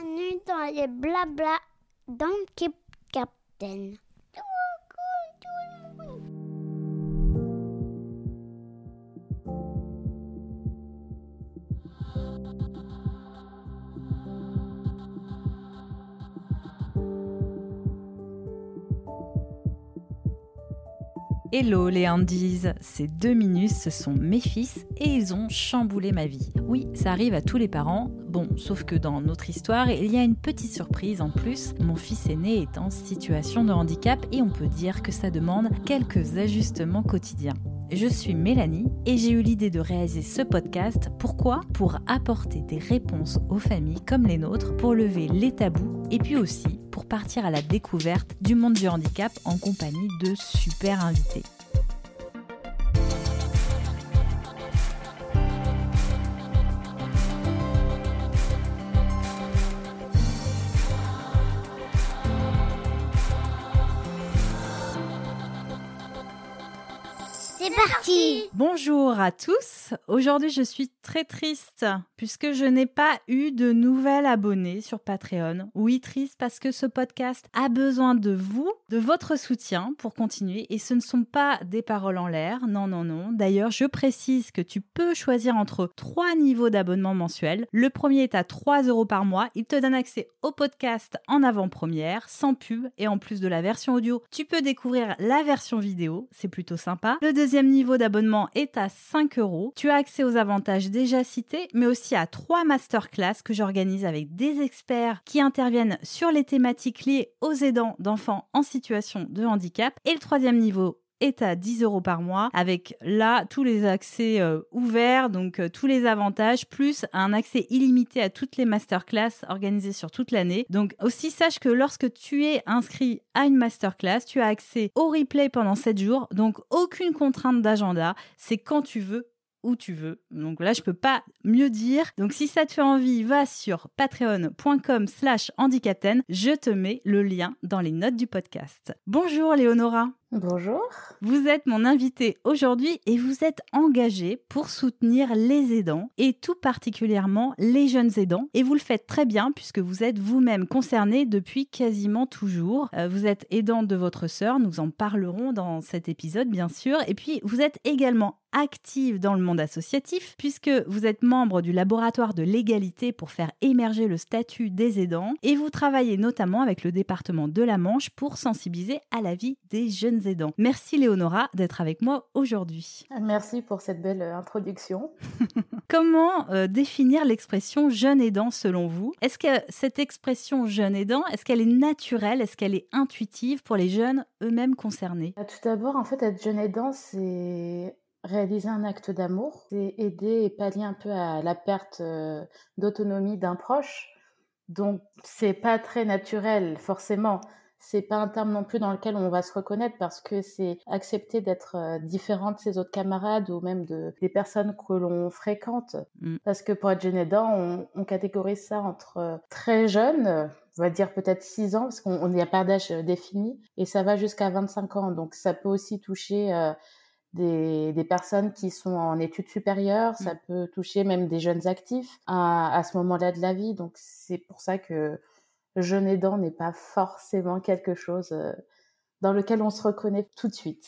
Bienvenue dans les blabla dans Keep Captain. Hello les Andies, ces deux minus, ce sont mes fils et ils ont chamboulé ma vie. Oui, ça arrive à tous les parents, bon, sauf que dans notre histoire, il y a une petite surprise en plus. Mon fils aîné est en situation de handicap et on peut dire que ça demande quelques ajustements quotidiens. Je suis Mélanie et j'ai eu l'idée de réaliser ce podcast. Pourquoi? Pour apporter des réponses aux familles comme les nôtres, pour lever les tabous et puis aussi pour partir à la découverte du monde du handicap en compagnie de super invités. Bonjour à tous. Aujourd'hui, je suis très triste puisque je n'ai pas eu de nouvel abonné sur Patreon. Oui, triste parce que ce podcast a besoin de vous, de votre soutien pour continuer et ce ne sont pas des paroles en l'air. Non, non, non. D'ailleurs, je précise que tu peux choisir entre trois niveaux d'abonnement mensuel. Le premier est à 3 euros par mois. Il te donne accès au podcast en avant-première, sans pub et en plus de la version audio, tu peux découvrir la version vidéo. C'est plutôt sympa. Le deuxième niveau d'abonnement est à 5 euros. Tu as accès aux avantages déjà cités, mais aussi à trois masterclass que j'organise avec des experts qui interviennent sur les thématiques liées aux aidants d'enfants en situation de handicap. Et le troisième niveau est à 10 euros par mois avec là tous les accès euh, ouverts, donc euh, tous les avantages, plus un accès illimité à toutes les masterclass organisées sur toute l'année. Donc aussi sache que lorsque tu es inscrit à une masterclass, tu as accès au replay pendant 7 jours, donc aucune contrainte d'agenda, c'est quand tu veux où tu veux. Donc là, je peux pas mieux dire. Donc si ça te fait envie, va sur patreon.com slash handicapten. Je te mets le lien dans les notes du podcast. Bonjour Léonora. Bonjour. Vous êtes mon invité aujourd'hui et vous êtes engagée pour soutenir les aidants et tout particulièrement les jeunes aidants. Et vous le faites très bien puisque vous êtes vous-même concerné depuis quasiment toujours. Euh, vous êtes aidante de votre sœur, nous en parlerons dans cet épisode bien sûr. Et puis vous êtes également active dans le monde associatif puisque vous êtes membre du laboratoire de l'égalité pour faire émerger le statut des aidants et vous travaillez notamment avec le département de la Manche pour sensibiliser à la vie des jeunes aidants. Merci Léonora d'être avec moi aujourd'hui. Merci pour cette belle euh, introduction. Comment euh, définir l'expression jeune aidant selon vous? Est-ce que cette expression jeune aidant, est-ce qu'elle est naturelle? Est-ce qu'elle est intuitive pour les jeunes eux-mêmes concernés? Tout d'abord, en fait, être jeune aidant, c'est réaliser un acte d'amour, c'est aider et pallier un peu à la perte euh, d'autonomie d'un proche. Donc, c'est pas très naturel, forcément c'est pas un terme non plus dans lequel on va se reconnaître parce que c'est accepter d'être euh, différent de ses autres camarades ou même de, des personnes que l'on fréquente. Mm. Parce que pour être jeune aidant, on, on catégorise ça entre euh, très jeune, on va dire peut-être 6 ans, parce qu'on n'y a pas d'âge euh, défini, et ça va jusqu'à 25 ans. Donc ça peut aussi toucher des, des, personnes qui sont en études supérieures, ça mm. peut toucher même des jeunes actifs à, à ce moment-là de la vie. Donc c'est pour ça que jeune aidant n'est pas forcément quelque chose euh, dans lequel on se reconnaît tout de suite.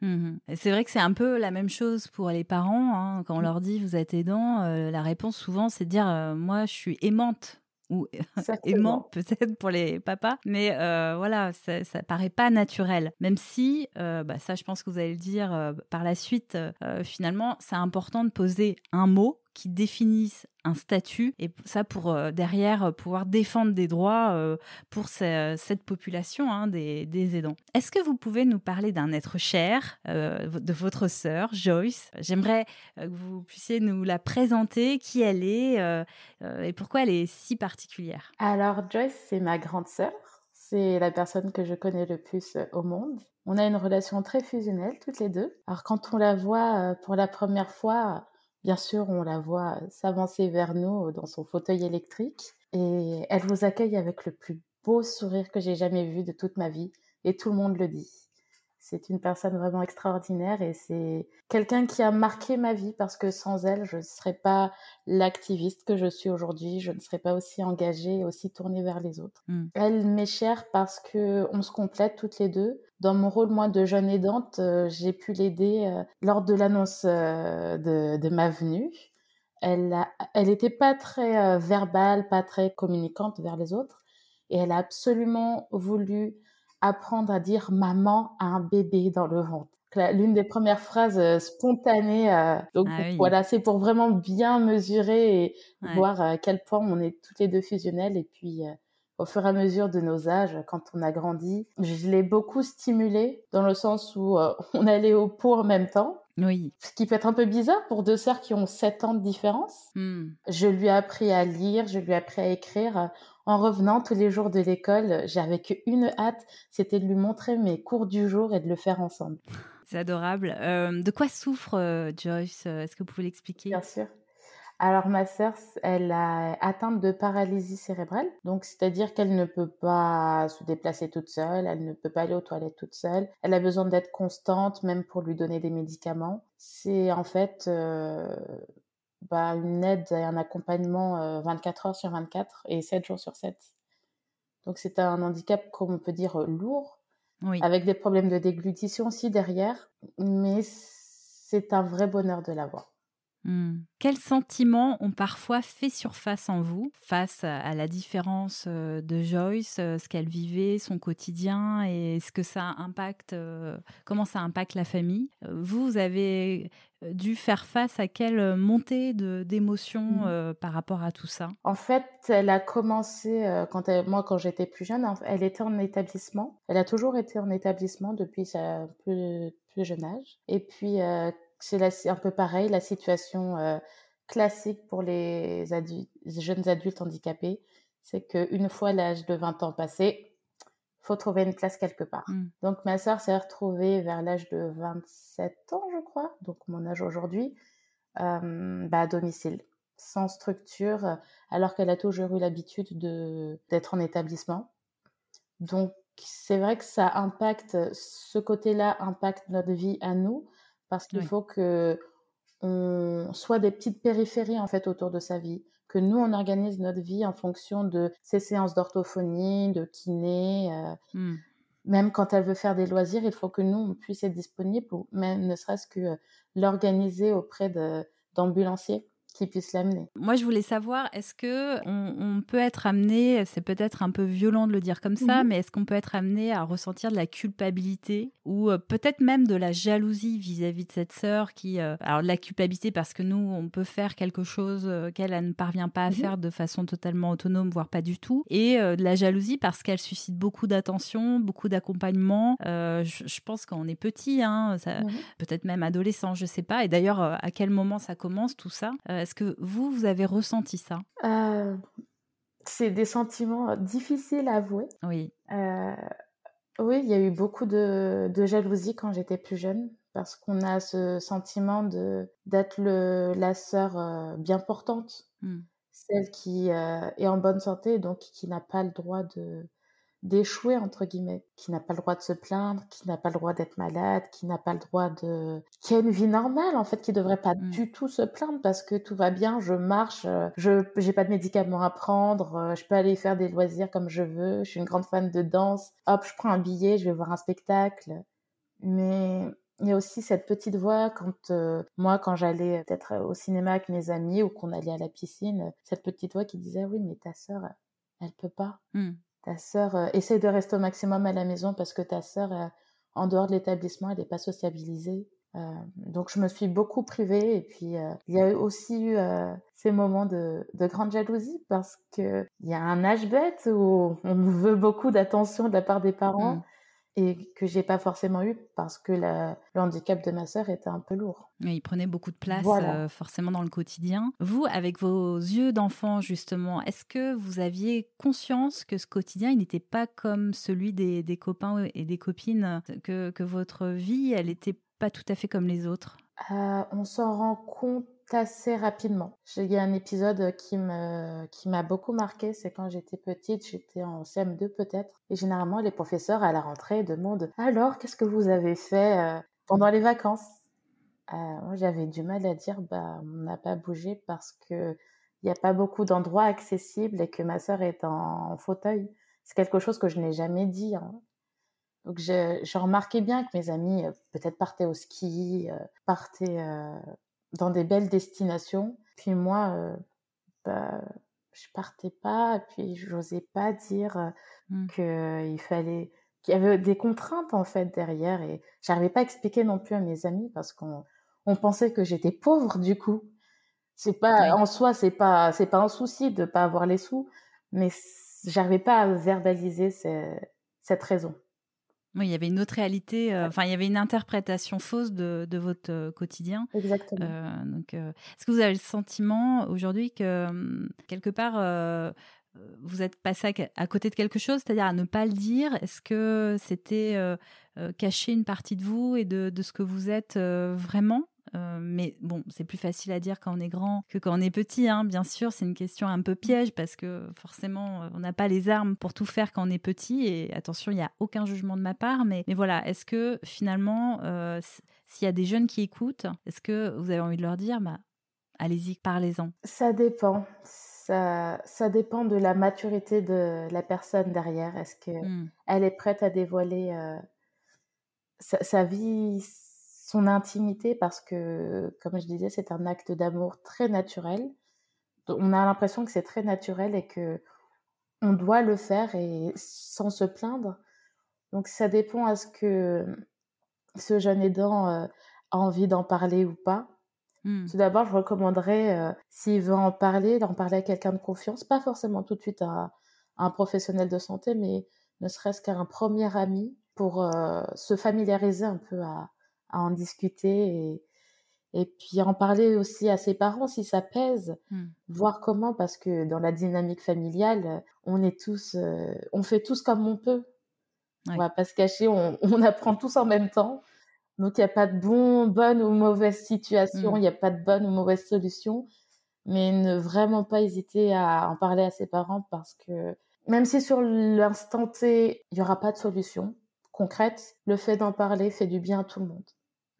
Mmh c'est vrai que c'est un peu la même chose pour les parents. Hein. Quand on mmh. leur dit vous êtes aidant, euh, la réponse souvent c'est de dire euh, moi je suis aimante ou aimant peut-être pour les papas, mais voilà, ça, ça paraît pas naturel. Même si, bah, ça, je pense que vous allez le dire par la suite. finalement, c'est important de poser un mot qui définissent un statut et ça pour euh, derrière euh, pouvoir défendre des droits euh, pour cette population hein, des, des, aidants. Est-ce que vous pouvez nous parler d'un être cher de votre sœur Joyce? J'aimerais que vous puissiez nous la présenter, qui elle est et pourquoi elle est si particulière? Alors Joyce, c'est ma grande sœur. C'est la personne que je connais le plus au monde. On a une relation très fusionnelle toutes les deux. Alors quand on la voit pour la première fois, Bien sûr, on la voit s'avancer vers nous dans son fauteuil électrique et elle vous accueille avec le plus beau sourire que j'ai jamais vu de toute ma vie et tout le monde le dit. C'est une personne vraiment extraordinaire et c'est quelqu'un qui a marqué ma vie parce que sans elle, je ne serais pas l'activiste que je suis aujourd'hui, je ne serais pas aussi engagée et aussi tournée vers les autres. Mmh. Elle m'est chère parce que on se complète toutes les deux. Dans mon rôle, moi, de jeune aidante, euh, j'ai pu l'aider euh, lors de l'annonce euh, de, ma venue. Elle n'était pas très verbale, pas très communicante vers les autres. Et elle a absolument voulu apprendre à dire maman à un bébé dans le ventre. L'une des premières phrases spontanées. donc ah voilà, c'est pour vraiment bien mesurer et voir à quel point on est toutes les deux fusionnelles. Et puis au fur et à mesure de nos âges, quand on a grandi. Je l'ai beaucoup stimulé dans le sens où euh, on allait au pot en même temps. Oui. Ce qui peut être un peu bizarre pour deux sœurs qui ont 7 ans de différence. Hmm. Je lui ai appris à lire, je lui ai appris à écrire. En revenant tous les jours de l'école, j'avais qu'une hâte, c'était de lui montrer mes cours du jour et de le faire ensemble. C'est adorable. Euh, de quoi souffre euh, Joyce Est-ce que vous pouvez l'expliquer? Bien sûr. Alors ma sœur, elle a atteinte de paralysie cérébrale, donc c'est-à-dire qu'elle ne peut pas se déplacer toute seule, elle ne peut pas aller aux toilettes toute seule, elle a besoin d'être constante même pour lui donner des médicaments. C'est en fait euh, bah, une aide et un accompagnement 24 euh, heures sur 24 et 7 jours sur 7. Donc c'est un handicap, comme on peut dire, lourd, avec des problèmes de déglutition aussi derrière, mais c'est un vrai bonheur de l'avoir. Mmh. Quels sentiments ont parfois fait surface en vous face à la différence euh, de Joyce, euh, ce qu'elle vivait, son quotidien et ce que ça impacte, euh, comment ça impacte la famille? Vous, vous avez dû faire face à quelle montée d'émotions mmh. par rapport à tout ça? En fait, elle a commencé, quand moi quand j'étais plus jeune, elle était en établissement. Elle a toujours été en établissement depuis sa plus, plus jeune âge. Et puis c'est un peu pareil, la situation euh, classique pour les, jeunes adultes handicapés, c'est qu'une fois l'âge de 20 ans passé, faut trouver une place quelque part. Mmh. Donc ma sœur s'est retrouvée vers l'âge de 27 ans, je crois, donc mon âge aujourd'hui, euh, bah, à domicile, sans structure, alors qu'elle a toujours eu l'habitude d'être en établissement. Donc c'est vrai que ça impacte, ce côté-là impacte notre vie à nous, parce qu'il faut que on soit des petites périphéries en fait autour de sa vie, que nous on organise notre vie en fonction de ses séances d'orthophonie, de kiné. Euh, mmh. Même quand elle veut faire des loisirs, il faut que nous on puisse être disponible, même ne serait-ce que euh, l'organiser auprès d'ambulanciers qui puisse l'amener. Moi, je voulais savoir, est-ce que on, peut être amené, c'est peut-être un peu violent de le dire comme ça, mhm. mais est-ce qu'on peut être amené à ressentir de la culpabilité ou euh, peut-être même de la jalousie vis-à-vis de cette sœur qui, euh, alors de la culpabilité parce que nous, on peut faire quelque chose euh, qu'elle ne parvient pas à mhm. faire de façon totalement autonome, voire pas du tout, et de la jalousie parce qu'elle suscite beaucoup d'attention, beaucoup d'accompagnement. Je, pense qu'on est petit, hein, mhm. peut-être même adolescent, je sais pas. Et d'ailleurs, à quel moment ça commence tout ça est-ce que vous, vous avez ressenti ça? Euh, C'est des sentiments difficiles à avouer. Oui. Euh, oui, il y a eu beaucoup de, jalousie quand j'étais plus jeune parce qu'on a ce sentiment de d'être la sœur euh, bien portante, mmh. celle qui est en bonne santé, donc qui n'a pas le droit de d'échouer entre guillemets, qui n'a pas le droit de se plaindre, qui n'a pas le droit d'être malade, qui n'a pas le droit de qui a une vie normale en fait, qui devrait pas mmh. du tout se plaindre parce que tout va bien, je marche, euh, je j'ai pas de médicaments à prendre, euh, je peux aller faire des loisirs comme je veux, je suis une grande fan de danse. Hop, je prends un billet, je vais voir un spectacle. Mais il y a aussi cette petite voix quand moi, quand j'allais peut-être au cinéma avec mes amis ou qu'on allait à la piscine, cette petite voix qui disait oui, mais ta sœur, elle peut pas. Mmh. Ta sœur, essaie de rester au maximum à la maison parce que ta sœur, en dehors de l'établissement, elle n'est pas sociabilisée. donc je me suis beaucoup privée et puis il y a aussi eu ces moments de, de, grande jalousie parce qu'il y a un âge bête où on veut beaucoup d'attention de la part des parents. Mmh et que j'ai pas forcément eu parce que le handicap de ma sœur était un peu lourd. il prenait beaucoup de place euh, forcément dans le quotidien. Vous, avec vos yeux d'enfant justement, est-ce que vous aviez conscience que ce quotidien, il n'était pas comme celui des, des, copains et des copines, que, que votre vie, elle n'était pas tout à fait comme les autres? Euh, On s'en rend compte assez rapidement. Il y a un épisode qui me qui m'a beaucoup marqué, c'est quand j'étais petite, j'étais en CM2 peut-être, et généralement les professeurs à la rentrée demandent alors qu'est-ce que vous avez fait euh, pendant les vacances? Euh, Moi j'avais du mal à dire bah on n'a pas bougé parce que il n'y a pas beaucoup d'endroits accessibles et que ma sœur est en, fauteuil. C'est quelque chose que je n'ai jamais dit. Hein. Donc je, je, remarquais bien que mes amis euh, peut-être partaient au ski, partaient dans des belles destinations. Puis moi, euh, bah, je partais pas, et puis j'osais pas dire euh, mmh. qu'il fallait, qu'il y avait des contraintes en fait derrière, et j'arrivais pas à expliquer non plus à mes amis parce qu'on on pensait que j'étais pauvre du coup. C'est pas en soi, c'est pas c'est pas un souci de pas avoir les sous, mais j'arrivais pas à verbaliser cette raison. Oui, il y avait une autre réalité, euh, enfin, il y avait une interprétation fausse de, de votre euh, quotidien. Exactement. Euh, donc, est-ce que vous avez le sentiment aujourd'hui que, hum, quelque part, vous êtes passé à, côté de quelque chose, c'est-à-dire à ne pas le dire? Est-ce que c'était cacher une partie de vous et de, de ce que vous êtes vraiment? Euh, mais bon, c'est plus facile à dire quand on est grand que quand on est petit, hein. bien sûr. C'est une question un peu piège parce que forcément, euh, on n'a pas les armes pour tout faire quand on est petit. Et attention, il n'y a aucun jugement de ma part. Mais, mais voilà, est-ce que finalement, euh, s'il y a des jeunes qui écoutent, est-ce que vous avez envie de leur dire, bah, allez-y, parlez-en? Ça dépend. Ça, ça, dépend de la maturité de la personne derrière. Est-ce qu'elle elle est prête à dévoiler sa, sa vie son intimité parce que, comme je disais, c'est un acte d'amour très naturel. On a l'impression que c'est très naturel et que on doit le faire et sans se plaindre. Donc ça dépend à ce que ce jeune aidant euh, a envie d'en parler ou pas. Mmh. Tout d'abord, je recommanderais, euh, s'il veut en parler, d'en parler à quelqu'un de confiance, pas forcément tout de suite à, un professionnel de santé, mais ne serait-ce qu'à un premier ami pour euh, se familiariser un peu à, à en discuter et, et puis en parler aussi à ses parents si ça pèse, mmh. voir comment, parce que dans la dynamique familiale, on est tous, euh, on fait tous comme on peut. On va pas se cacher, on, on, apprend tous en même temps. Donc il n'y a pas de bon, bonne ou mauvaise situation, mmh. il n'y a pas de bonne ou mauvaise solution, mais ne vraiment pas hésiter à en parler à ses parents parce que même si sur l'instant T, il n'y aura pas de solution concrète, le fait d'en parler fait du bien à tout le monde.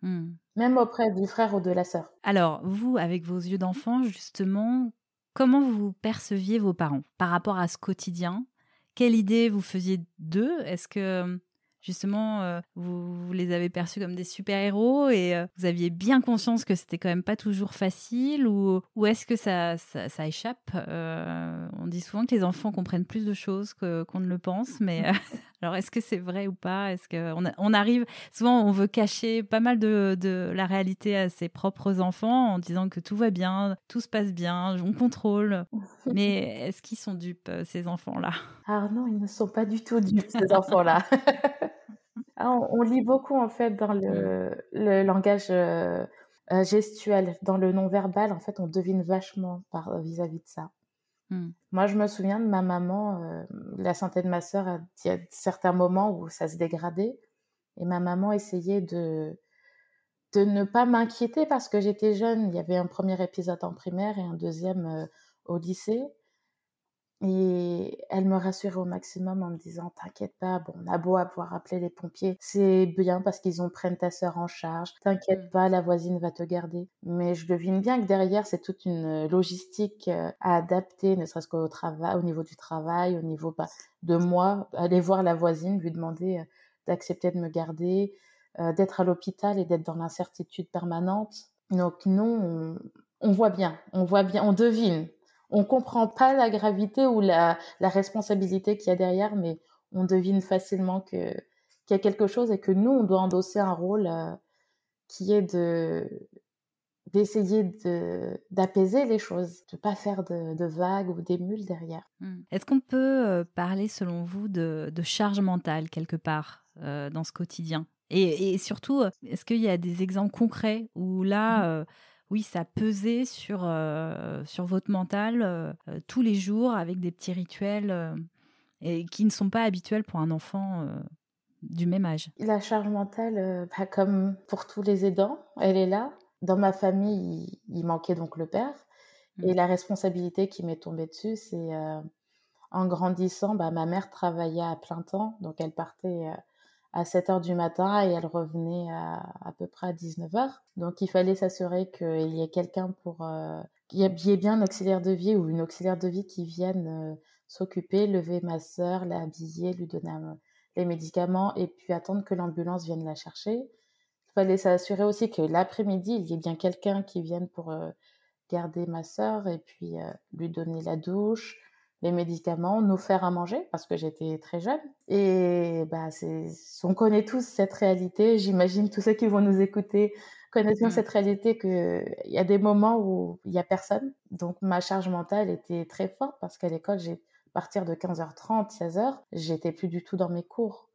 Mmh. Même auprès du frère ou de la sœur. Alors, vous, avec vos yeux d'enfant, justement, comment vous perceviez vos parents par rapport à ce quotidien? Quelle idée vous faisiez d'eux? Est-ce que justement, euh, vous, les avez perçus comme des super-héros et euh, vous aviez bien conscience que c'était quand même pas toujours facile ou, ou est-ce que ça, ça, échappe? Euh, On dit souvent que les enfants comprennent plus de choses qu'on ne le pense, mais alors est-ce que c'est vrai ou pas? Est-ce qu'on on arrive, souvent on veut cacher pas mal de, de, la réalité à ses propres enfants en disant que tout va bien, tout se passe bien, on contrôle, mais est-ce qu'ils sont dupes, ces enfants-là? Ah non, ils ne sont pas du tout dupes, ces enfants-là. Ah, on, lit beaucoup en fait dans le, le langage euh, euh, gestuel, dans le non-verbal. En fait, on devine vachement par vis-à-vis de ça. Mmh. Moi, je me souviens de ma maman, euh, la santé de ma sœur, il y a certains moments où ça se dégradait, et ma maman essayait de de ne pas m'inquiéter parce que j'étais jeune. Il y avait un premier épisode en primaire et un deuxième au lycée. Et elle me rassurait au maximum en me disant T'inquiète pas, bon, on a beau avoir appelé les pompiers, c'est bien parce qu'ils ont prennent ta sœur en charge. T'inquiète mmh. pas, la voisine va te garder. Mais je devine bien que derrière, c'est toute une logistique euh, à adapter, ne serait-ce qu'au travail, au niveau du travail, au niveau bah, de moi. Aller voir la voisine, lui demander euh, d'accepter de me garder, d'être à l'hôpital et d'être dans l'incertitude permanente. Donc non, on, voit bien, on voit bien, on devine. On comprend pas la gravité ou la, la responsabilité qu'il y a derrière, mais on devine facilement que qu'il y a quelque chose et que nous, on doit endosser un rôle qui est de d'essayer de, d'apaiser les choses, de pas faire de, vagues ou d'émules derrière. Mmh. Est-ce qu'on peut parler, selon vous, de, de charge mentale quelque part dans ce quotidien? Et, et, surtout, est-ce qu'il y a des exemples concrets où là, mmh. Oui, ça pesait sur, sur votre mental tous les jours avec des petits rituels et qui ne sont pas habituels pour un enfant du même âge La charge mentale, bah, comme pour tous les aidants, elle est là. Dans ma famille, il, manquait donc le père. Et mmh. la responsabilité qui m'est tombée dessus, c'est euh, en grandissant, bah, ma mère travaillait à plein temps. Donc elle partait euh, à 7 heures du matin et elle revenait à, à peu près à 19 heures. Donc il fallait s'assurer qu'il y ait quelqu'un pour... Euh, qu'il y ait bien un auxiliaire de vie ou une auxiliaire de vie qui vienne s'occuper, lever ma sœur, l'habiller, lui donner les médicaments et puis attendre que l'ambulance vienne la chercher fallait s'assurer aussi que l'après-midi, il y ait bien quelqu'un qui vienne pour euh, garder ma sœur et puis euh, lui donner la douche, les médicaments, nous faire à manger parce que j'étais très jeune. Et bah, on connaît tous cette réalité. J'imagine tous ceux qui vont nous écouter connaissent bien mmh. cette réalité qu'il y a des moments où il n'y a personne. Donc ma charge mentale était très forte parce qu'à l'école, j'ai à partir de 15h30, 16h, j'étais plus du tout dans mes cours.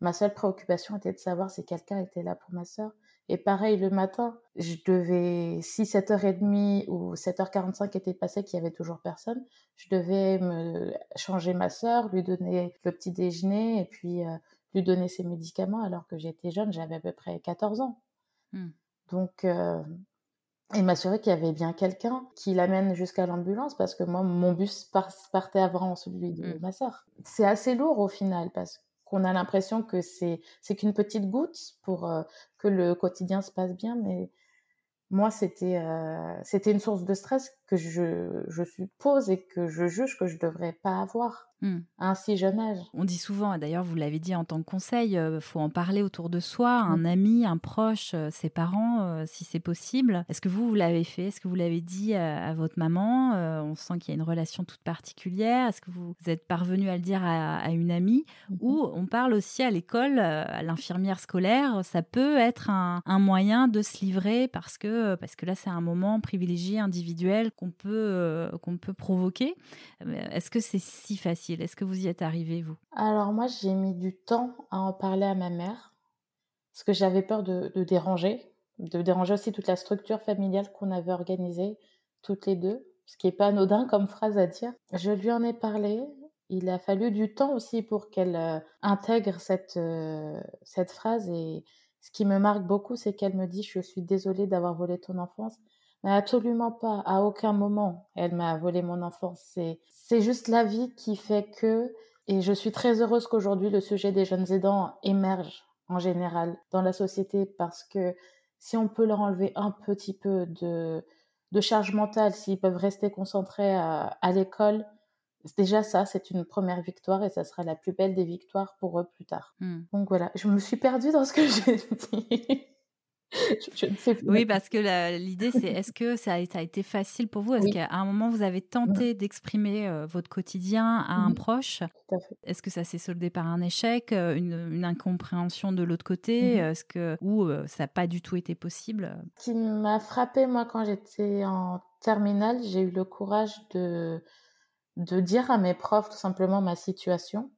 Ma seule préoccupation était de savoir si quelqu'un était là pour ma sœur. Et pareil, le matin, je devais, si 7h30 ou 7h45 était passé qu'il y avait toujours personne, je devais me changer ma sœur, lui donner le petit déjeuner et puis euh, lui donner ses médicaments alors que j'étais jeune, j'avais à peu près 14 ans. Mmh. Donc, euh, et m'assurer qu'il y avait bien quelqu'un qui l'amène jusqu'à l'ambulance parce que moi, mon bus partait avant celui de mmh. ma sœur. C'est assez lourd au final parce que qu'on a l'impression que c'est c'est qu'une petite goutte pour euh, que le quotidien se passe bien, mais moi c'était euh, c'était une source de stress que je, je suppose et que je juge que je devrais pas avoir. Mmh. un si jeune âge. On dit souvent, d'ailleurs vous l'avez dit en tant que conseil, il euh, faut en parler autour de soi, un mmh. ami, un proche, euh, ses parents, euh, si c'est possible. Est-ce que vous, vous l'avez fait? Est-ce que vous l'avez dit à, votre maman On sent qu'il y a une relation toute particulière? Est-ce que vous, êtes parvenu à le dire à, une amie? Mmh Ou on parle aussi à l'école, à l'infirmière scolaire, ça peut être un, moyen de se livrer parce que, parce que là c'est un moment privilégié, individuel qu'on peut, qu'on peut provoquer. Est-ce que c'est si facile? Est-ce que vous y êtes arrivé, vous? Alors moi, j'ai mis du temps à en parler à ma mère, parce que j'avais peur de, déranger, de déranger aussi toute la structure familiale qu'on avait organisée, toutes les deux, ce qui n'est pas anodin comme phrase à dire. Je lui en ai parlé. Il a fallu du temps aussi pour qu'elle euh, intègre cette, euh, cette phrase. Et ce qui me marque beaucoup, c'est qu'elle me dit, je suis désolée d'avoir volé ton enfance mais absolument pas. À aucun moment, elle m'a volé mon enfance. C'est, juste la vie qui fait que, et je suis très heureuse qu'aujourd'hui le sujet des jeunes aidants émerge en général dans la société parce que si on peut leur enlever un petit peu de, de charge mentale, s'ils peuvent rester concentrés à, à l'école, déjà ça, c'est une première victoire et ça sera la plus belle des victoires pour eux plus tard. Hmm. Donc voilà, je me suis perdue dans ce que j'ai dit. Oui, parce que l'idée, c'est est-ce que ça a, été facile pour vous? Est-ce qu'à un moment, vous avez mmh. tenté d'exprimer euh, votre quotidien à un proche? Est-ce que ça s'est soldé par un échec, euh, une, incompréhension de l'autre côté? Mmh Est-ce que Ou euh, ça n'a pas du tout été possible? Ce qui m'a frappé, moi, quand j'étais en terminale, j'ai eu le courage de, de dire à mes profs tout simplement ma situation.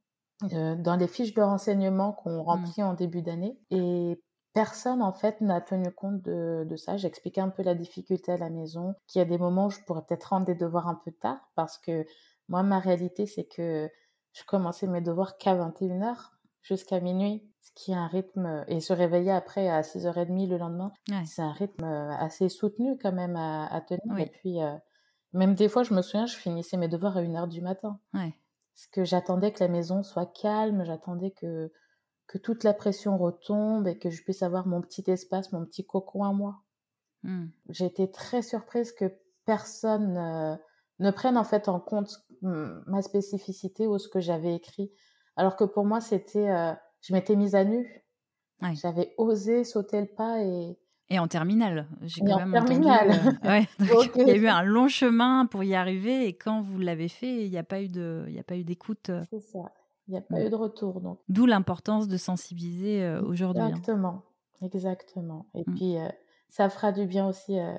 dans les fiches de renseignement qu'on mmh. remplit en début d'année. Et personne en fait n'a tenu compte de, de ça. J'expliquais un peu la difficulté à la maison, qu'il y a des moments où je pourrais peut-être rendre des devoirs un peu tard parce que moi, ma réalité, c'est que je commençais mes devoirs qu'à 21h jusqu'à minuit, ce qui est un rythme, et se réveiller après à 6h30 le lendemain, c'est un rythme assez soutenu quand même à, à tenir. Et puis, euh, même des fois, je me souviens, je finissais mes devoirs à 1h du matin. Parce que j'attendais que la maison soit calme, j'attendais que que toute la pression retombe et que je puisse avoir mon petit espace, mon petit cocon à moi. Hmm. J'ai été très surprise que personne euh, ne prenne en fait en compte ma spécificité ou ce que j'avais écrit. Alors que pour moi, c'était, euh, je m'étais mise à nu. Ouais. J'avais osé sauter le pas et Et en terminale, j'ai Et quand en même entendu. terminale. euh, ouais, donc Donc, il y a eu un long chemin pour y arriver et quand vous l'avez fait, il n'y a pas eu de, il y a pas eu d'écoute. euh, c'est ça. Il n'y a pas eu de retour, donc D'où l'importance de sensibiliser euh, aujourd'hui. hein. exactement, exactement. Et Mm. puis, euh, ça fera du bien aussi euh,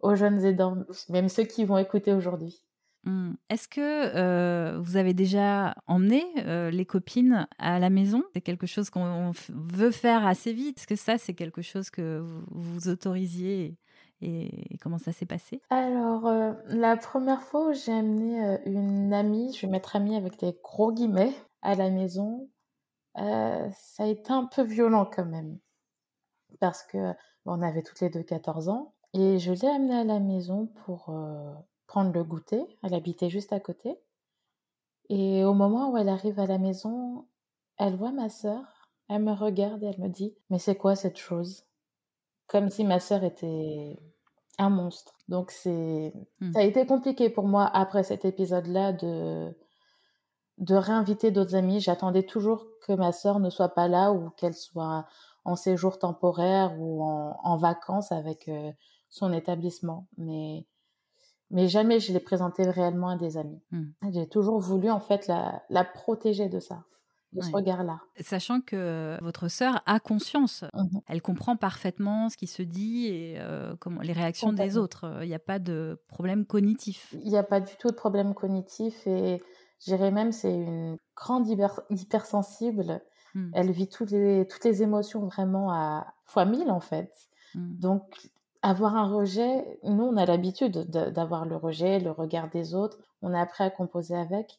aux jeunes aidants, même ceux qui vont écouter aujourd'hui. Hmm. Est-ce que vous avez déjà emmené les copines à la maison? C'est quelque chose qu'on veut faire assez vite? Est-ce que ça, c'est quelque chose que vous, vous autorisiez? Et, comment ça s'est passé? Alors, euh, la première fois où j'ai amené euh, une amie, je vais mettre amie avec des gros guillemets, à la maison, euh, ça a été un peu violent quand même. Parce que on avait toutes les deux 14 ans. Et je l'ai amenée à la maison pour prendre le goûter. Elle habitait juste à côté. Et au moment où elle arrive à la maison, elle voit ma sœur, elle me regarde et elle me dit, Mais c'est quoi cette chose? Comme si ma sœur était un monstre. Donc c'est, Hmm. ça a été compliqué pour moi après cet épisode-là de, de réinviter d'autres amis. J'attendais toujours que ma sœur ne soit pas là ou qu'elle soit en séjour temporaire ou en, en vacances avec euh, son établissement. Mais, mais jamais je l'ai présentée réellement à des amis. Hmm. J'ai toujours voulu en fait la, la protéger de ça, de ce regard-là. Sachant que votre sœur a conscience, Mhm. elle comprend parfaitement ce qui se dit et euh, comment, les réactions des autres. Il n'y a pas de problème cognitif. Il n'y a pas du tout de problème cognitif et je dirais même c'est une grande hyper, hypersensible. Hmm. Elle vit toutes les, toutes les émotions vraiment à fois mille en fait. Hmm. Donc avoir un rejet, nous on a l'habitude de- d'avoir le rejet, le regard des autres. On est appris à composer avec.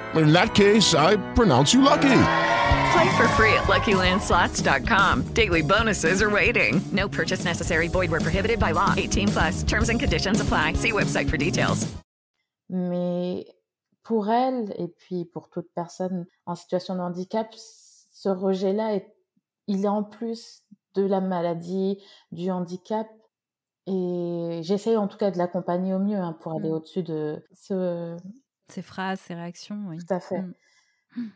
In that case, I pronounce you lucky. Play for free at LuckyLandSlots.com. Daily bonuses are waiting. No purchase necessary. Void where prohibited by law. 18 plus. Terms and conditions apply. See website for details. Mais pour elle et puis pour toute personne en situation de handicap, ce rejet-là, est, il est en plus de la maladie, du handicap. Et j'essaie en tout cas de l'accompagner au mieux hein, pour aller Mm. au-dessus de ce... Ces phrases, ces réactions, oui. Tout à fait. Mm.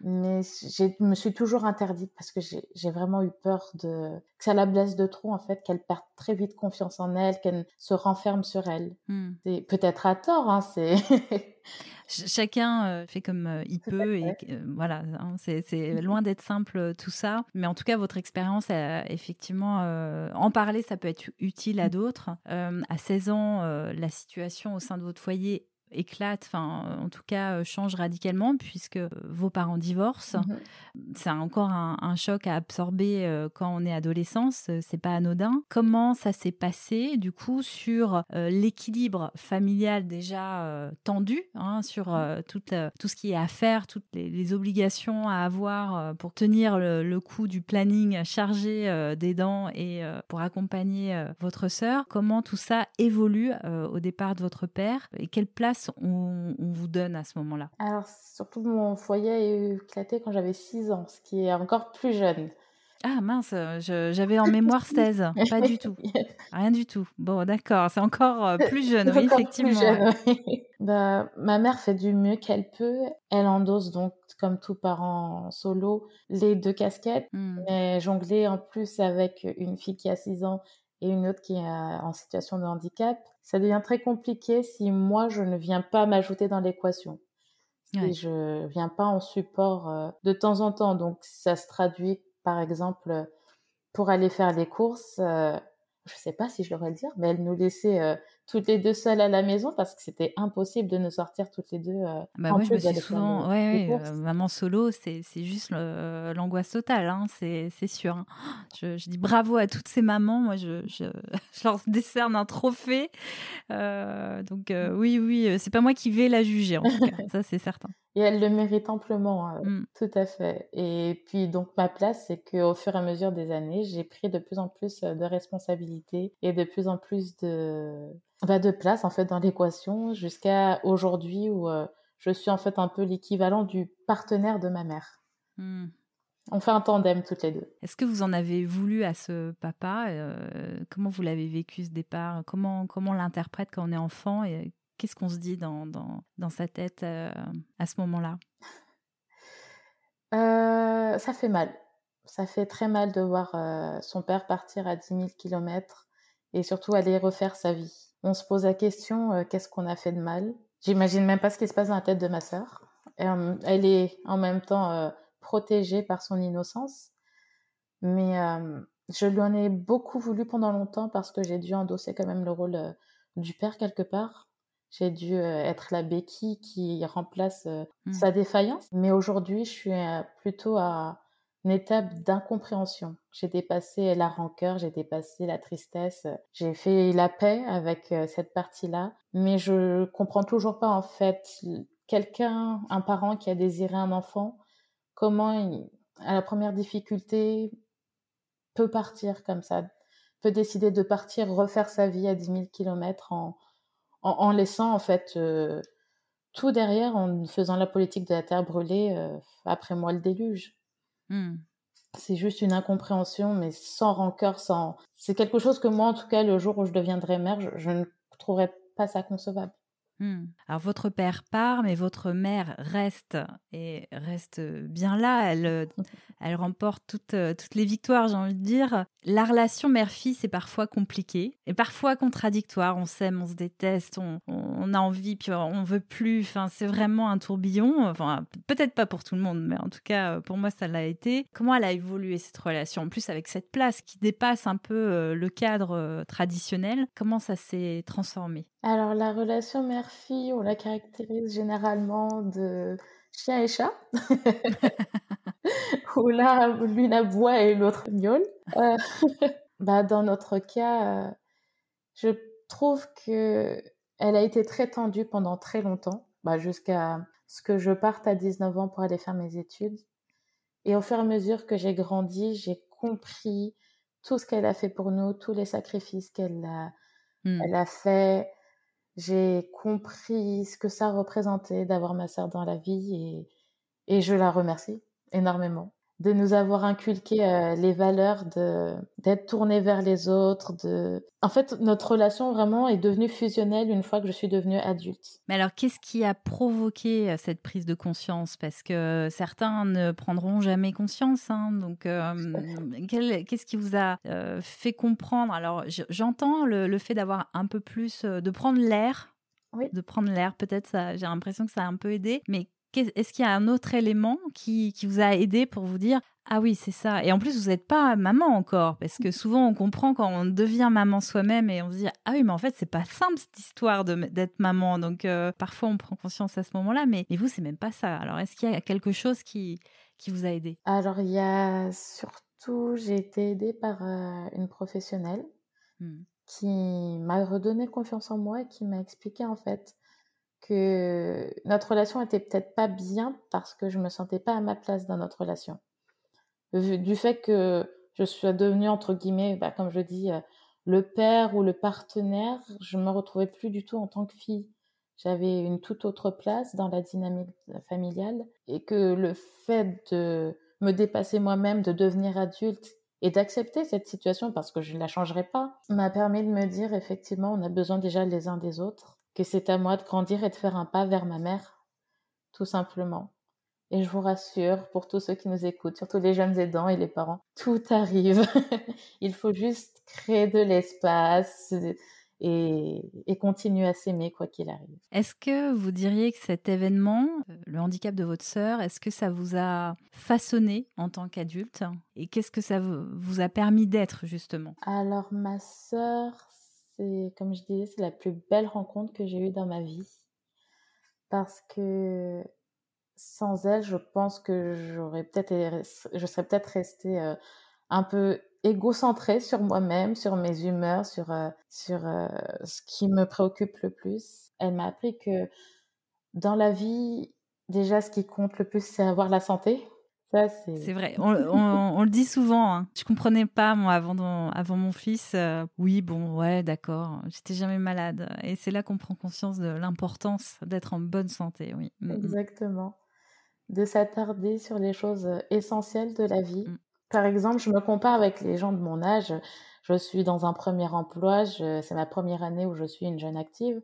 Mais je me suis toujours interdite parce que j'ai vraiment eu peur de que ça la blesse de trop, en fait, qu'elle perde très vite confiance en elle, qu'elle se renferme sur elle. Mm. Peut-être à tort, hein, c'est... Ch- Chacun euh, fait comme euh, il Tout peut et euh, voilà, hein, c'est loin d'être simple tout ça. Mais en tout cas, votre expérience, effectivement, euh, en parler, ça peut être utile à d'autres. Euh, à 16 ans, la situation au sein de votre foyer éclate, enfin en tout cas euh, change radicalement puisque euh, vos parents divorcent. Mhm. C'est encore un, un choc à absorber euh, quand on est adolescence, euh, c'est pas anodin. Comment ça s'est passé du coup sur l'équilibre familial déjà tendu, hein, sur euh, tout, tout ce qui est à faire, toutes les, les obligations à avoir pour tenir le, le coup du planning chargé des dents et pour accompagner votre sœur? Comment tout ça évolue au départ de votre père? Et quelle place on, on vous donne à ce moment-là? Alors, surtout, mon foyer a éclaté quand j'avais 6 ans, ce qui est encore plus jeune. Ah mince, je- j'avais en mémoire 16, pas du tout. Rien du tout. Bon, d'accord, c'est encore euh, plus jeune, oui, plus effectivement. jeune, ouais. oui. Bah, ma mère fait du mieux qu'elle peut. Elle endosse donc, comme tout parent solo, les deux casquettes, Hmm. mais jongler en plus avec une fille qui a 6 ans et une autre qui est euh, en situation de handicap, ça devient très compliqué si moi je ne viens pas m'ajouter dans l'équation. Si Ouais. je viens pas en support euh, de temps en temps. Donc ça se traduit par exemple pour aller faire les courses. euh, je sais pas si je devrais le dire, mais elle nous laissait toutes les deux seules à la maison parce que c'était impossible de nous sortir toutes les deux. euh, Bah moi, je me suis souvent... Ouais, ouais, euh, maman solo, c'est juste l'angoisse totale, hein, c'est sûr. hein. Je, je dis bravo à toutes ces mamans, moi, je, je, je leur décerne un trophée. Euh, donc euh, oui, oui, c'est pas moi qui vais la juger, en tout cas, ça c'est certain. Et elle le mérite amplement, euh, Mm. tout à fait. Et puis donc ma place, c'est qu'au fur et à mesure des années, j'ai pris de plus en plus de responsabilités et de plus en plus de, bah, de place en fait dans l'équation jusqu'à aujourd'hui où euh, je suis en fait un peu l'équivalent du partenaire de ma mère. Hmm. On fait un tandem toutes les deux. Est-ce que vous en avez voulu à ce papa euh, Comment vous l'avez vécu ce départ? Comment, comment on l'interprète quand on est enfant et qu'est-ce qu'on se dit dans, dans, dans sa tête euh, à ce moment-là? Ça fait mal. Ça fait très mal de voir son père partir à 10 000 kilomètres et surtout aller refaire sa vie. On se pose la question, euh, qu'est-ce qu'on a fait de mal? J'imagine même pas ce qui se passe dans la tête de ma sœur. Euh, elle est en même temps euh, protégée par son innocence. Mais je lui en ai beaucoup voulu pendant longtemps parce que j'ai dû endosser quand même le rôle euh, du père quelque part. J'ai dû être la béquille qui remplace euh, Mm. sa défaillance. Mais aujourd'hui, je suis plutôt à une étape d'incompréhension. J'ai dépassé la rancœur, j'ai dépassé la tristesse, j'ai fait la paix avec euh, cette partie-là. Mais je comprends toujours pas en fait quelqu'un, un parent qui a désiré un enfant, comment à la première difficulté peut partir comme ça, peut décider de partir refaire sa vie à 10 000 kilomètres en, en, en laissant en fait euh, tout derrière, en faisant la politique de la terre brûlée, euh, après moi le déluge. Hmm. C'est juste une incompréhension, mais sans rancœur, sans... C'est quelque chose que moi, en tout cas, le jour où je deviendrai mère, je, je ne trouverais pas ça concevable. Hmm. Alors votre père part, mais votre mère reste et reste bien là. Elle, elle remporte toutes, euh, toutes les victoires, j'ai envie de dire. La relation mère-fille, c'est parfois compliqué et parfois contradictoire. On s'aime, on se déteste, on, on a envie, puis on veut plus. Enfin, c'est vraiment un tourbillon. Enfin, peut-être pas pour tout le monde, mais en tout cas, euh, pour moi, ça l'a été. Comment elle a évolué cette relation En plus, avec cette place qui dépasse un peu euh, le cadre traditionnel, comment ça s'est transformé? Alors, la relation mère-fille, on la caractérise généralement de chien et chat, où là, l'une aboie et l'autre miaule. Euh, bah, dans notre cas, euh, je trouve que elle a été très tendue pendant très longtemps, bah, jusqu'à ce que je parte à 19 ans pour aller faire mes études. Et au fur et à mesure que j'ai grandi, j'ai compris tout ce qu'elle a fait pour nous, tous les sacrifices qu'elle a, Hmm. elle a fait. J'ai compris ce que ça représentait d'avoir ma sœur dans la vie et, et je la remercie énormément de nous avoir inculqué euh, les valeurs de d'être tourné vers les autres de en fait notre relation vraiment est devenue fusionnelle une fois que je suis devenue adulte Mais alors, qu'est-ce qui a provoqué euh, cette prise de conscience? Parce que certains ne prendront jamais conscience. hein. donc, euh, qu'est-ce qui vous a euh, fait comprendre? Alors, je- j'entends le, le fait d'avoir un peu plus, de prendre l'air. Oui. De prendre l'air, peut-être, ça, j'ai l'impression que ça a un peu aidé. Mais est-ce qu'il y a un autre élément qui, qui vous a aidé pour vous dire ah oui, c'est ça? Et en plus, vous n'êtes pas maman encore, parce que souvent on comprend quand on devient maman soi-même et on se dit ah oui, mais en fait c'est pas simple cette histoire d'être maman. Donc euh, parfois on prend conscience à ce moment-là, mais, mais vous c'est même pas ça. Alors est-ce qu'il y a quelque chose qui qui vous a aidé? Alors il y a surtout j'ai été aidée par euh, une professionnelle Hmm. qui m'a redonné confiance en moi et qui m'a expliqué en fait que notre relation était peut-être pas bien parce que je me sentais pas à ma place dans notre relation. Du fait que je suis devenue entre guillemets, bah, comme je dis, euh, le père ou le partenaire, je me retrouvais plus du tout en tant que fille. J'avais une toute autre place dans la dynamique familiale et que le fait de me dépasser moi-même, de devenir adulte et d'accepter cette situation parce que je ne la changerai pas, m'a permis de me dire effectivement, on a besoin déjà les uns des autres, que c'est à moi de grandir et de faire un pas vers ma mère, tout simplement. Et je vous rassure, pour tous ceux qui nous écoutent, surtout les jeunes aidants et les parents, tout arrive. Il faut juste créer de l'espace, et, continuer à s'aimer quoi qu'il arrive. Est-ce que vous diriez que cet événement, euh, le handicap de votre sœur, est-ce que ça vous a façonné en tant qu'adulte? Et qu'est-ce que ça vous a permis d'être justement? Alors ma sœur, c'est comme je disais, c'est la plus belle rencontre que j'ai eue dans ma vie. Parce que sans elle, je pense que j'aurais peut-être, je serais peut-être restée euh, un peu égocentrée sur moi-même, sur mes humeurs, sur, euh, sur euh, ce qui me préoccupe le plus. Elle m'a appris que dans la vie, déjà, ce qui compte le plus, c'est avoir la santé. C'est vrai, on, on, le dit souvent. Hein. Je comprenais pas, moi, avant, avant mon fils. Euh, oui, bon, ouais, d'accord, j'étais jamais malade. Et c'est là qu'on prend conscience de l'importance d'être en bonne santé, oui. Mm, mm. Exactement. De s'attarder sur les choses essentielles de la vie. Mm. Par exemple, je me compare avec les gens de mon âge. Je suis dans un premier emploi, c'est ma première année où je suis une jeune active,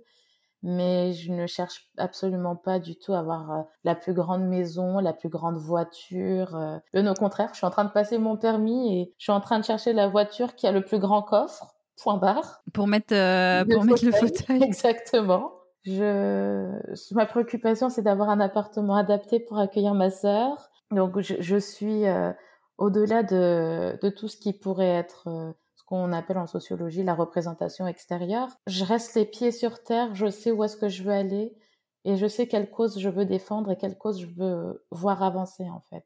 mais je ne cherche absolument pas du tout à avoir euh, la plus grande maison, la plus grande voiture. Euh. Bien au contraire, je suis en train de passer mon permis et je suis en train de chercher la voiture qui a le plus grand coffre. Point barre. Pour mettre, euh, pour mettre le fauteuil. Exactement. Je, ma préoccupation, c'est d'avoir un appartement adapté pour accueillir ma sœur. Donc, je, je suis au-delà de, de, tout ce qui pourrait être euh, qu'on appelle en sociologie la représentation extérieure, je reste les pieds sur terre, je sais où est-ce que je veux aller et je sais quelle cause je veux défendre et quelle cause je veux voir avancer en fait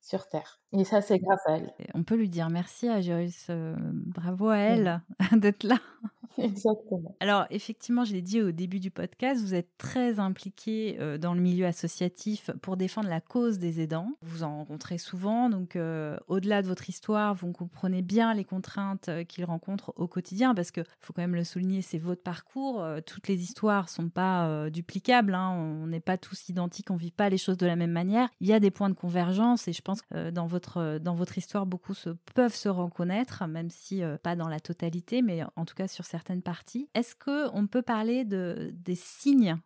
sur Terre. Et ça, c'est grâce à elle. On peut lui dire merci à Jérus. Euh, bravo à elle d'être là. Exactement. Alors, effectivement, je l'ai dit au début du podcast, vous êtes très impliqué euh, dans le milieu associatif pour défendre la cause des aidants. Vous en rencontrez souvent, donc euh, au-delà de votre histoire, vous comprenez bien les contraintes qu'ils rencontrent au quotidien, parce que faut quand même le souligner, c'est votre parcours. toutes les histoires sont pas duplicables. Hein. on n'est pas tous identiques, on vit pas les choses de la même manière. Il y a des points de convergence, et je pense que dans votre euh, dans votre histoire, beaucoup se, peuvent se reconnaître, même si euh, pas dans la totalité, mais en tout cas sur certaines parties. Est-ce qu'on peut parler de, des signes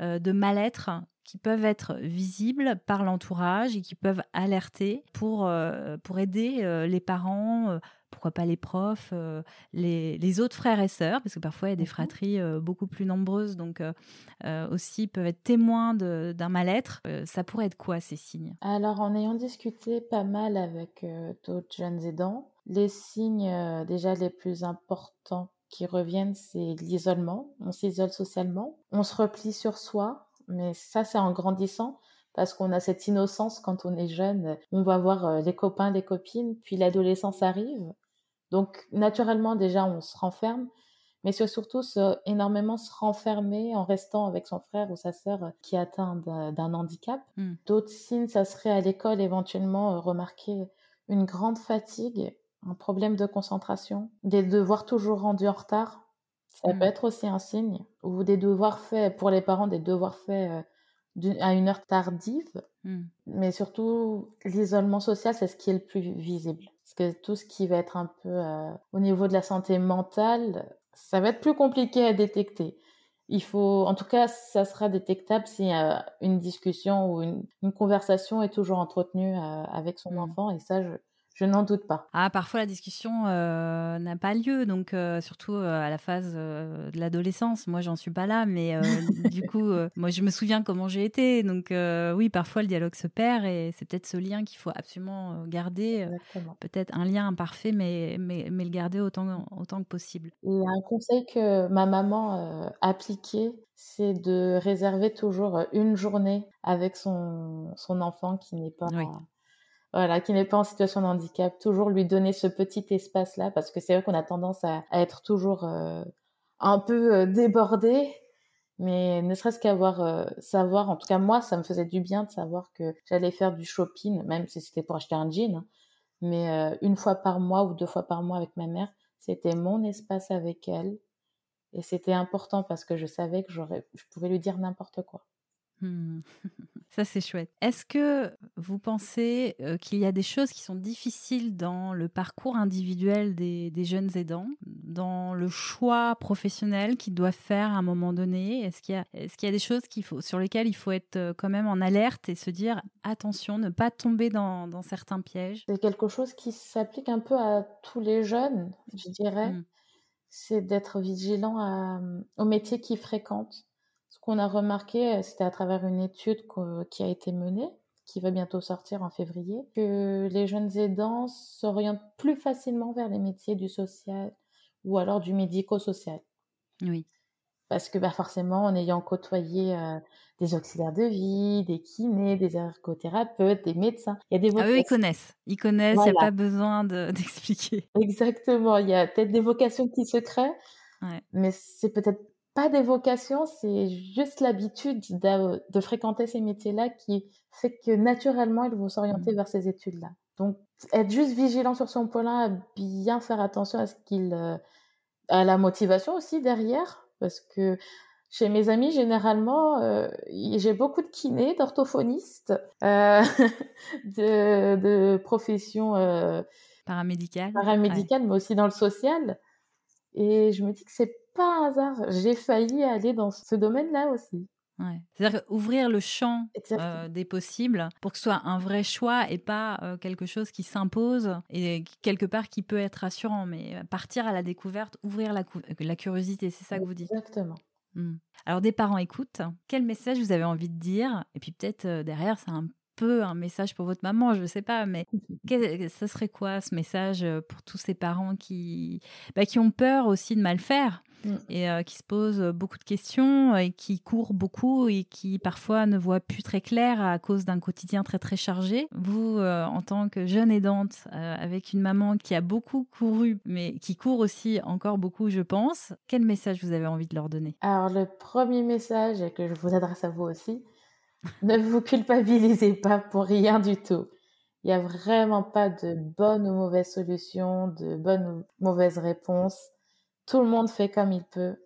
euh, de mal-être qui peuvent être visibles par l'entourage et qui peuvent alerter pour, pour aider les parents pourquoi pas les profs, euh, les, autres frères et sœurs, parce que parfois il y a des fratries euh, beaucoup plus nombreuses, donc euh, aussi peuvent être témoins d'un mal-être. ça pourrait être quoi ces signes? Alors en ayant discuté pas mal avec d'autres jeunes aidants, les signes déjà les plus importants qui reviennent, c'est l'isolement. On s'isole socialement, on se replie sur soi, mais ça c'est en grandissant parce qu'on a cette innocence quand on est jeune. On va voir euh, les copains, les copines, puis l'adolescence arrive. Donc, naturellement, déjà, on se renferme, mais c'est surtout énormément se renfermer en restant avec son frère ou sa sœur euh, qui atteint d'un handicap. Hmm. D'autres signes, ça serait à l'école éventuellement euh, remarquer une grande fatigue, un problème de concentration, des devoirs toujours rendus en retard. Ça hmm. peut être aussi un signe, ou des devoirs faits, pour les parents, des devoirs faits à une heure tardive, hmm. mais surtout l'isolement social, c'est ce qui est le plus visible. Parce que tout ce qui va être un peu euh, au niveau de la santé mentale, ça va être plus compliqué à détecter. Il faut, en tout cas, ça sera détectable si euh, une discussion ou une, conversation est toujours entretenue euh, avec son hmm. enfant. Et ça, je, je n'en doute pas. Ah, parfois la discussion euh, n'a pas lieu, donc euh, surtout euh, à la phase de l'adolescence. Moi, j'en suis pas là, mais du coup, moi, je me souviens comment j'ai été. Donc oui, parfois le dialogue se perd et c'est peut-être ce lien qu'il faut absolument garder. peut-être un lien imparfait, mais, mais, mais, le garder autant, autant que possible. Et un conseil que ma maman a appliqué, c'est de réserver toujours une journée avec son, son enfant qui n'est pas voilà, qui n'est pas en situation de handicap, toujours lui donner ce petit espace-là, parce que c'est vrai qu'on a tendance à, être toujours euh, un peu euh, débordé, mais ne serait-ce qu'avoir euh, savoir, en tout cas moi, ça me faisait du bien de savoir que j'allais faire du shopping, même si c'était pour acheter un jean, hein. mais une fois par mois ou deux fois par mois avec ma mère, c'était mon espace avec elle, et c'était important parce que je savais que j'aurais, je pouvais lui dire n'importe quoi. Mmh. Ça, c'est chouette. Est-ce que vous pensez euh, qu'il y a des choses qui sont difficiles dans le parcours individuel des, des jeunes aidants, dans le choix professionnel qu'ils doivent faire à un moment donné? Est-ce qu'il y, a- y des choses qu'il faut, sur lesquelles il faut être euh, quand même en alerte et se dire attention, ne pas tomber dans, dans certains pièges? C'est quelque chose qui s'applique un peu à tous les jeunes, je dirais. Mm. C'est d'être vigilant à- au métier qu'ils fréquentent. Ce qu'on a remarqué, euh, c'était à travers une étude qui a été menée, qui va bientôt sortir en février, que les jeunes aidants s'orientent plus facilement vers les métiers du social ou alors du médico-social. Oui. Parce que bah, forcément, en ayant côtoyé euh, des auxiliaires de vie, des kinés, des ergothérapeutes, des médecins, il y a des Ah, eux, ils vocations. connaissent. Ils connaissent, il n'y a pas besoin de- d'expliquer. Exactement, il y a peut-être des vocations qui se créent, Ouais. mais c'est peut-être pas des vocations, c'est juste l'habitude de fréquenter ces métiers-là qui fait que naturellement, ils vont s'orienter Mm. vers ces études-là. Donc, être juste vigilant sur son point-là, bien faire attention à ce qu'il, euh, à la motivation aussi derrière, parce que chez mes amis, généralement, euh, j'ai beaucoup de kinés, d'orthophonistes, euh, de, de professions Paramédical. Ouais. paramédicales, mais aussi dans le social. Et je me dis que c'est pas un hasard. J'ai failli aller dans ce domaine-là aussi. Ouais. C'est-à-dire ouvrir le champ euh, des possibles pour que ce soit un vrai choix et pas euh, quelque chose qui s'impose et quelque part qui peut être rassurant. Mais euh, partir à la découverte, ouvrir la, curiosité, c'est ça que vous dites? Exactement. Hmm. Alors des parents écoutent, quel message vous avez envie de dire? Et puis peut-être euh, derrière, c'est un peu un message pour votre maman, je ne sais pas, mais quel- ça serait quoi ce message euh, pour tous ces parents qui, bah, qui ont peur aussi de mal faire Mm. et euh, qui se posent beaucoup de questions et qui courent beaucoup et qui parfois ne voient plus très clair à cause d'un quotidien très très chargé? Vous, euh, en tant que jeune aidante, euh, avec une maman qui a beaucoup couru, mais qui court aussi encore beaucoup, je pense, quel message vous avez envie de leur donner? Alors, le premier message que je vous adresse à vous aussi, ne vous culpabilisez pas pour rien du tout. Il n'y a vraiment pas de bonne ou mauvaise solution, de bonne ou mauvaise réponse. Tout le monde fait comme il peut.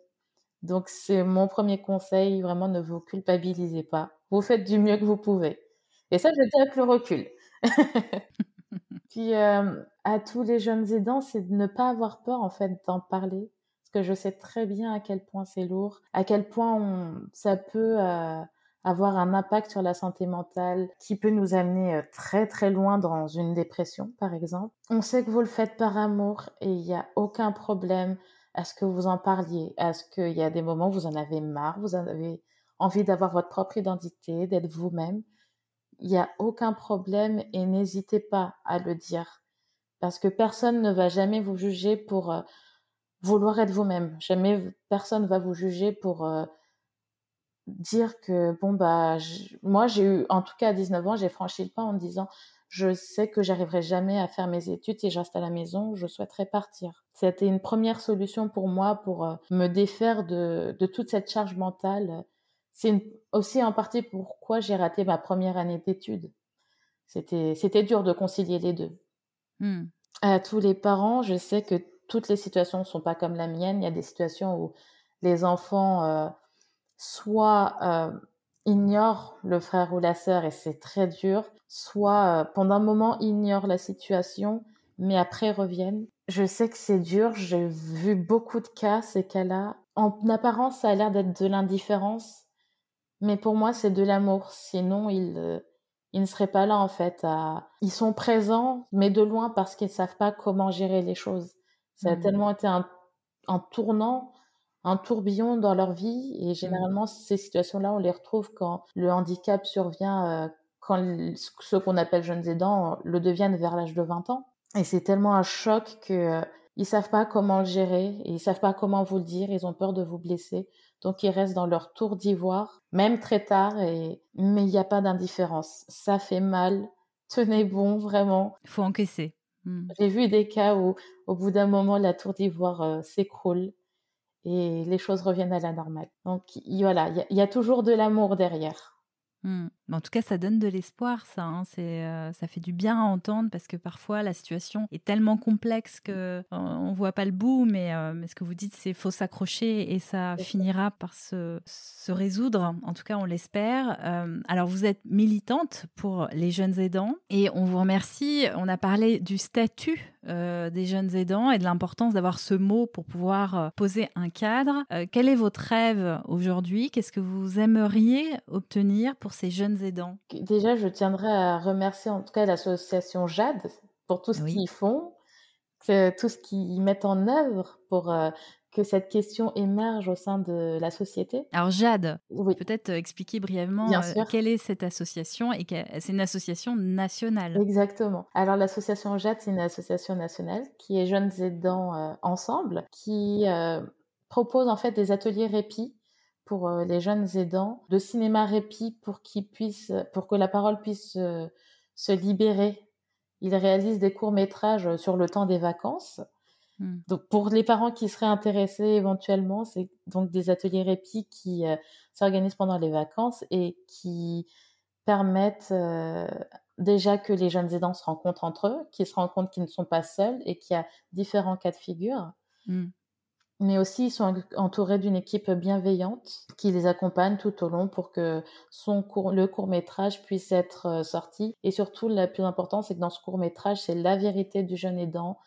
Donc, c'est mon premier conseil, vraiment ne vous culpabilisez pas. Vous faites du mieux que vous pouvez. Et ça, je dis avec le recul. Puis, euh, à tous les jeunes aidants, c'est de ne pas avoir peur, en fait, d'en parler. Parce que je sais très bien à quel point c'est lourd, à quel point ça peut euh, avoir un impact sur la santé mentale qui peut nous amener euh, très très loin dans une dépression, par exemple. On sait que vous le faites par amour et il n'y a aucun problème à ce que vous en parliez, à ce qu'il y a des moments où vous en avez marre, vous en avez envie d'avoir votre propre identité, d'être vous-même. Il n'y a aucun problème et n'hésitez pas à le dire. Parce que personne ne va jamais vous juger pour euh, vouloir être vous-même. Jamais personne va vous juger pour euh, dire que, bon, bah, je- moi, j'ai eu, en tout cas à 19 ans, j'ai franchi le pas en me disant, je sais que j'arriverai jamais à faire mes études si je reste à la maison, je souhaiterais partir. C'était une première solution pour moi pour euh, me défaire de, de toute cette charge mentale. C'est aussi en partie pourquoi j'ai raté ma première année d'études. C'était, c'était dur de concilier les deux. Hmm. À tous les parents, je sais que toutes les situations ne sont pas comme la mienne. Il y a des situations où les enfants euh, soit euh, ignorent le frère ou la sœur et c'est très dur, soit euh, pendant un moment ignorent la situation, mais après reviennent. Je sais que c'est dur, j'ai vu beaucoup de cas, ces cas-là. En apparence, ça a l'air d'être de l'indifférence, mais pour moi, c'est de l'amour. Sinon, ils, euh, ils ne seraient pas là, en fait. à- Ils sont présents, mais de loin parce qu'ils ne savent pas comment gérer les choses. Ça a Mhm. tellement été un, un tournant, un tourbillon dans leur vie. Et généralement, ces situations-là, on les retrouve quand le handicap survient, euh, quand ceux qu'on appelle jeunes aidants euh, le deviennent vers l'âge de 20 ans. Et c'est tellement un choc que euh, ils savent pas comment le gérer et ils savent pas comment vous le dire. Ils ont peur de vous blesser. Donc, ils restent dans leur tour d'ivoire, même très tard. Et... Mais il n'y a pas d'indifférence. Ça fait mal. Tenez bon, vraiment. Il faut encaisser. Hmm. J'ai vu des cas où, au bout d'un moment, la tour d'ivoire euh, s'écroule et les choses reviennent à la normale. Donc, voilà, il y, a- toujours de l'amour derrière. Hmm. Mais en tout cas, ça donne de l'espoir, ça. hein. C'est, euh, ça fait du bien à entendre parce que parfois la situation est tellement complexe que on voit pas le bout. Mais, euh, mais ce que vous dites, c'est faut s'accrocher et ça finira par se, se résoudre. En tout cas, on l'espère. Euh, alors, vous êtes militante pour les jeunes aidants et on vous remercie. On a parlé du statut des jeunes aidants et de l'importance d'avoir ce mot pour pouvoir poser un cadre. Quel est votre rêve aujourd'hui? Qu'est-ce que vous aimeriez obtenir pour ces jeunes aidants Déjà, je tiendrais à remercier en tout cas l'association JAD pour tout ce Oui. qu'ils font, que- tout ce qu'ils mettent en œuvre pour euh, que cette question émerge au sein de la société. Alors Jade, Oui, peut-être euh, expliquer brièvement euh, quelle est cette association et c'est une association nationale? exactement. Alors l'association JAD, c'est une association nationale qui est Jeunes Aidants euh, Ensemble, qui euh, propose en fait des ateliers répit pour euh, les jeunes aidants, de cinéma répit pour qu'ils puissent, pour que la parole puisse euh, se libérer. Ils réalisent des courts-métrages sur le temps des vacances. Hmm. Donc pour les parents qui seraient intéressés éventuellement, c'est donc des ateliers répit qui euh, s'organisent pendant les vacances et qui permettent euh, déjà que les jeunes aidants se rencontrent entre eux, qu'ils se rendent compte qu'ils ne sont pas seuls et qu'il y a différents cas de figure. Hmm. Mais aussi, ils sont entourés d'une équipe bienveillante qui les accompagne tout au long pour que son court, le court métrage puisse être euh, sorti. Et surtout, le plus important, c'est que dans ce court métrage, c'est la vérité du jeune aidant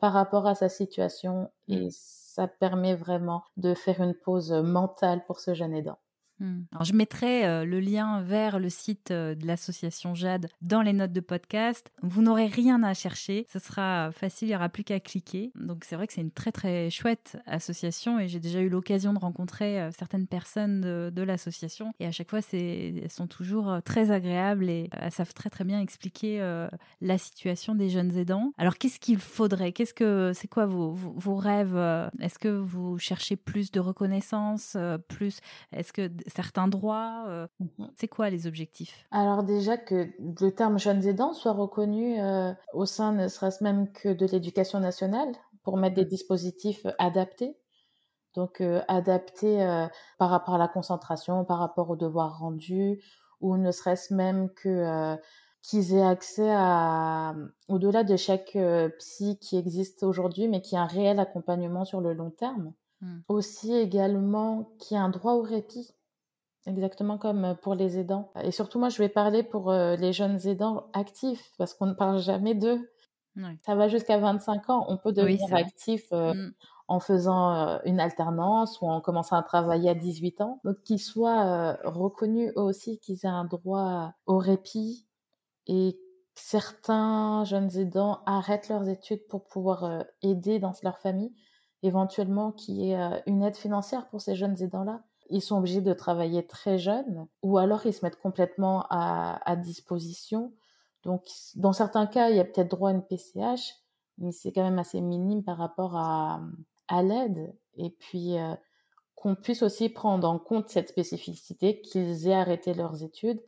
par rapport à sa situation et ça permet vraiment de faire une pause mentale pour ce jeune aidant. Hmm. Alors, je mettrai euh, le lien vers le site euh, de l'association Jade dans les notes de podcast. Vous n'aurez rien à chercher, ce sera facile, il n'y aura plus qu'à cliquer. Donc c'est vrai que c'est une très très chouette association et j'ai déjà eu l'occasion de rencontrer euh, certaines personnes de, l'association et à chaque fois c'est, elles sont toujours très agréables et elles savent très très bien expliquer la situation des jeunes aidants. Alors qu'est-ce qu'il faudrait? Qu'est-ce que c'est quoi vos, vos, vos rêves? Est-ce que vous cherchez plus de reconnaissance, plus est-ce que certains droits euh, Mhm. C'est quoi les objectifs? Alors déjà que le terme jeunes aidants soit reconnu euh, au sein ne serait-ce même que de l'éducation nationale pour mettre des dispositifs adaptés. Donc euh, adaptés par rapport à la concentration, par rapport aux devoirs rendus, ou ne serait-ce même que qu'ils aient accès à, au-delà de chaque psy qui existe aujourd'hui, mais qui a un réel accompagnement sur le long terme. Mm. Aussi également qu'il y a un droit au répit. Exactement comme pour les aidants. Et surtout, moi, je vais parler pour euh, les jeunes aidants actifs, parce qu'on ne parle jamais d'eux. Ça va jusqu'à 25 ans. On peut devenir actif euh, Mm. en faisant euh, une alternance ou en commençant à travailler à 18 ans. Donc, qu'ils soient euh, reconnus eux aussi, qu'ils aient un droit au répit et que certains jeunes aidants arrêtent leurs études pour pouvoir euh, aider dans leur famille. Éventuellement, qu'il y ait euh, une aide financière pour ces jeunes aidants-là. Ils sont obligés de travailler très jeunes ou alors ils se mettent complètement à, disposition. Donc, dans certains cas, il y a peut-être droit à une PCH, mais c'est quand même assez minime par rapport à, à l'aide. Et puis, euh, qu'on puisse aussi prendre en compte cette spécificité, qu'ils aient arrêté leurs études.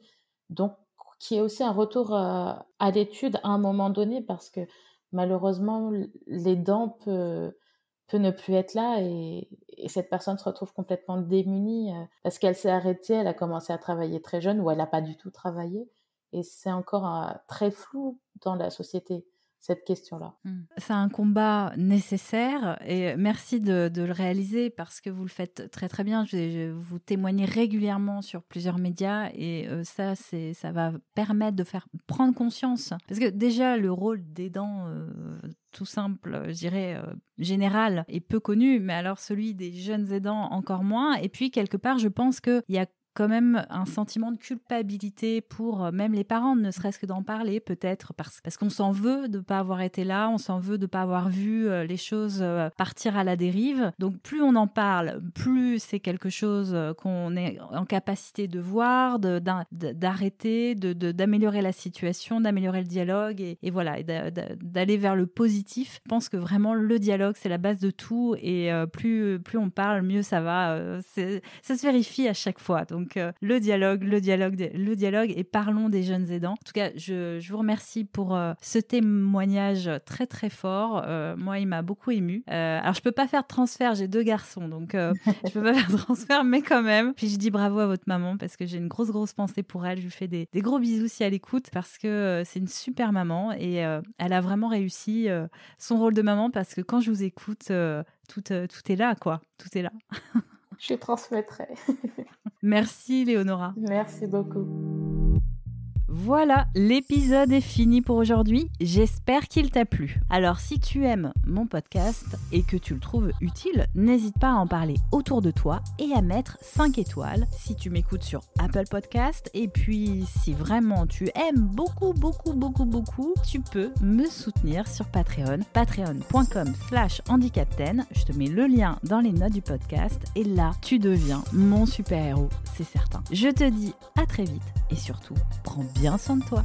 Donc, qu'il y ait aussi un retour euh, à l'étude à un moment donné, parce que malheureusement, l'aidant peut, peut ne plus être là et, et cette personne se retrouve complètement démunie euh, parce qu'elle s'est arrêtée, elle a commencé à travailler très jeune ou elle n'a pas du tout travaillé. Et c'est encore euh, très flou dans la société, cette question-là. Mm. C'est un combat nécessaire et merci de, le réaliser parce que vous le faites très très bien. Je, je- vous témoignez régulièrement sur plusieurs médias et euh, ça, c'est, ça va permettre de faire prendre conscience. Parce que déjà, le rôle d'aidant, euh, tout simple, je dirais, euh, général, est peu connu, mais alors celui des jeunes aidants encore moins. Et puis, quelque part, je pense qu'il y a quand même un sentiment de culpabilité pour euh, même les parents, ne serait-ce que d'en parler, peut-être parce, parce qu'on s'en veut de ne pas avoir été là, on s'en veut de ne pas avoir vu euh, les choses euh, partir à la dérive. Donc plus on en parle, plus c'est quelque chose qu'on est en capacité de voir, d'arrêter, de- d'améliorer la situation, d'améliorer le dialogue et, voilà, d'aller vers le positif. Je pense que vraiment le dialogue, c'est la base de tout et plus, plus on parle, mieux ça va. Ça se vérifie à chaque fois. Donc euh, le dialogue, le dialogue, le dialogue et parlons des jeunes aidants. En tout cas, je, je vous remercie pour euh, ce témoignage très très fort. Euh, moi, il m'a beaucoup ému. Alors je peux pas faire de transfert, j'ai deux garçons, donc je peux pas faire de transfert, mais quand même. Puis je dis bravo à votre maman parce que j'ai une grosse grosse pensée pour elle. Je lui fais des, des gros bisous si elle écoute parce que c'est une super maman et elle a vraiment réussi son rôle de maman parce que quand je vous écoute, tout, tout est là, quoi. Tout est là. Je transmettrai. Merci, Léonora. Merci beaucoup. Voilà, l'épisode est fini pour aujourd'hui. J'espère qu'il t'a plu. Alors, si tu aimes mon podcast et que tu le trouves utile, n'hésite pas à en parler autour de toi et à mettre 5 étoiles si tu m'écoutes sur Apple Podcast. Et puis, si vraiment tu aimes beaucoup, beaucoup, beaucoup, beaucoup, tu peux me soutenir sur Patreon. Patreon.com slash handicapten. Je te mets le lien dans les notes du podcast. Et là, tu deviens mon super-héros, c'est certain. Je te dis à très vite et surtout, prends bien soin de toi.